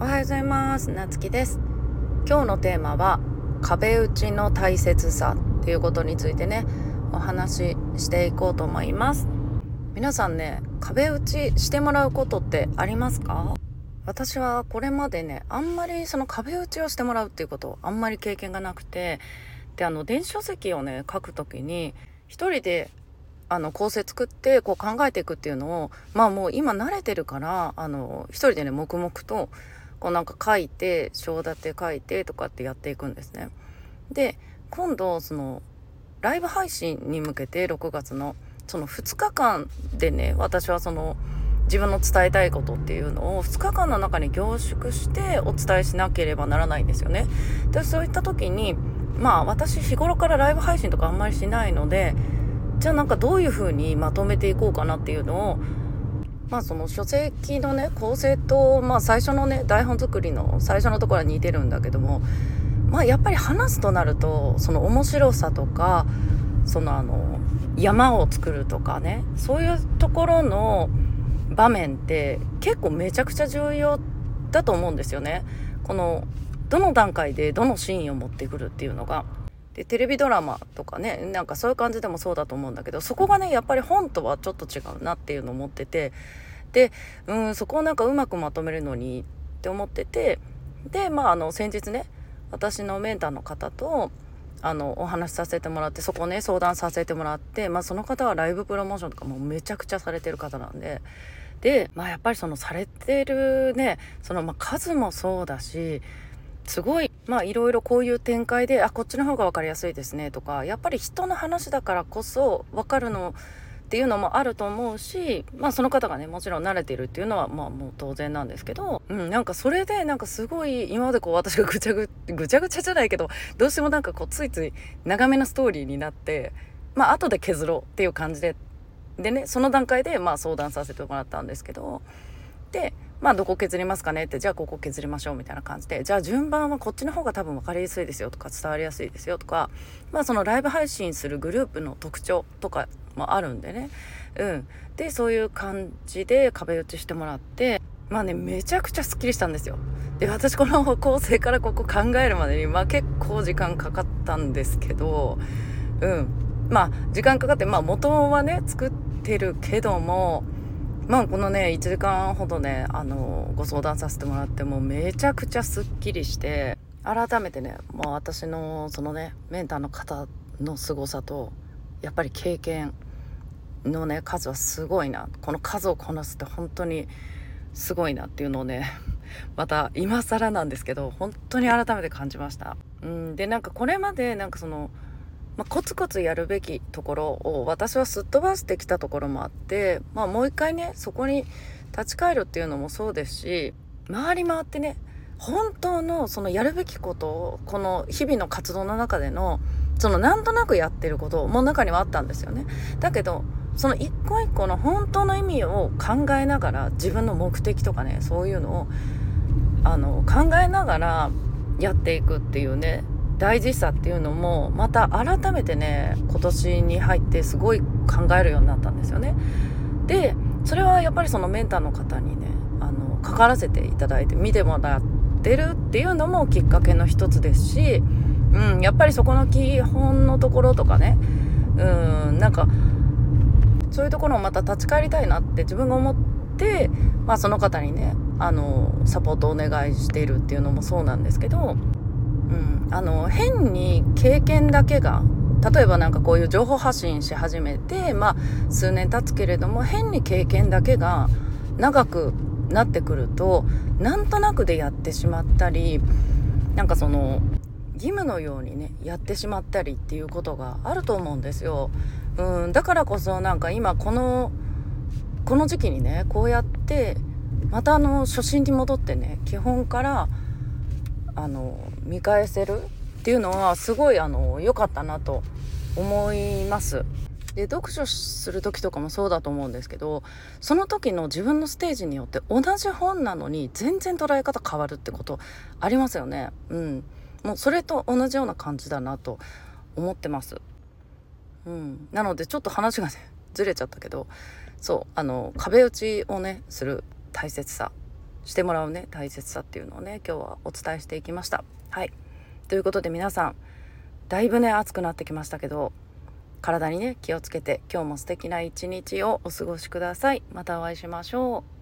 おはようございます。なつきです。今日のテーマは壁打ちの大切さっていうことについてねお話ししていこうと思います。皆さんね壁打ちしてもらうことってありますか？私はこれまでねあんまりその壁打ちをしてもらうっていうことあんまり経験がなくてであの電子書籍をね書く時に一人であの構成作ってこう考えていくっていうのをまあもう今慣れてるからあの一人でね黙々とこうなんか書いて章立て書いてとかってやっていくんですね。で今度そのライブ配信に向けて6月のその2日間でね私はその自分の伝えたいことっていうのを2日間の中に凝縮してお伝えしなければならないんですよね。でそういった時にまあ私日頃からライブ配信とかあんまりしないのでじゃあなんかどういう風にまとめていこうかなっていうのをまあその書籍のね構成と、まあ、最初のね台本作りの最初のところは似てるんだけどもまあやっぱり話すとなるとその面白さとかそのあの山を作るとかねそういうところの場面って結構めちゃくちゃ重要だと思うんですよね。このどの段階でどのシーンを持ってくるっていうのが。でテレビドラマとかねなんかそういう感じでもそうだと思うんだけどそこがねやっぱり本とはちょっと違うなっていうのを思っててでうんそこをなんかうまくまとめるのにって思っててでまああの先日ね私のメンターの方とあのお話しさせてもらってそこね相談させてもらって、まあ、その方はライブプロモーションとかもめちゃくちゃされてる方なんでで、まあ、やっぱりそのされてるねそのまあ数もそうだしすごいまあいろいろこういう展開であこっちの方が分かりやすいですねとかやっぱり人の話だからこそ分かるのっていうのもあると思うしまあその方がねもちろん慣れてるっていうのはまあもう当然なんですけど、うん、なんかそれでなんかすごい今までこう私がぐちゃぐ ぐちゃぐちゃじゃないけどどうしてもなんかこうついつい長めなストーリーになってまあ後で削ろうっていう感じででねその段階でまあ相談させてもらったんですけどでまあどこ削りますかねってじゃあここ削りましょうみたいな感じでじゃあ順番はこっちの方が多分分かりやすいですよとか伝わりやすいですよとかまあそのライブ配信するグループの特徴とかもあるんでね。うん。でそういう感じで壁打ちしてもらってまあねめちゃくちゃすっきりしたんですよ。で私この構成からここ考えるまでにまあ結構時間かかったんですけどうん。まあ時間かかってまあ元はね作ってるけどもまあこのね1時間ほどねあのご相談させてもらってもめちゃくちゃすっきりして改めてねもう私のそのねメンターの方の凄さとやっぱり経験のね数はすごいなこの数をこなすって本当にすごいなっていうのをねまた今更なんですけど本当に改めて感じました。うん、でなんかこれまでなんかそのまあ、コツコツやるべきところを私はすっ飛ばしてきたところもあって、まあ、もう一回ねそこに立ち返るっていうのもそうですし回り回ってね本当のそのやるべきことをこの日々の活動の中でのそのなんとなくやってることも中にはあったんですよね。だけどその一個一個の本当の意味を考えながら自分の目的とかねそういうのをあの考えながらやっていくっていうね大事さっていうのもまた改めてね今年に入ってすごい考えるようになったんですよね。でそれはやっぱりそのメンターの方にねあのかからせていただいて見てもらってるっていうのもきっかけの一つですし、うん、やっぱりそこの基本のところとかねうんなんかそういうところをまた立ち返りたいなって自分が思って、まあ、その方にねあのサポートをお願いしているっていうのもそうなんですけどうん、あの変に経験だけが例えば何かこういう情報発信し始めてまあ数年経つけれども変に経験だけが長くなってくるとなんとなくでやってしまったりなんかその義務のようにねやってしまったりっていうことがあると思うんですよ。うん、だからこそなんか今このこの時期にねこうやってまたあの初心に戻ってね基本からあの見返せる？っていうのはすごいあの良かったなと思います。で読書する時とかもそうだと思うんですけどその時の自分のステージによって同じ本なのに全然捉え方変わるってことありますよね。うん、もうそれと同じような感じだなと思ってます。うん、なのでちょっと話がねずれちゃったけどそうあの壁打ちをねする大切さしてもらうね大切さっていうのをね今日はお伝えしていきましたはい。ということで皆さんだいぶね暑くなってきましたけど体にね気をつけて今日も素敵な一日をお過ごしください。またお会いしましょう。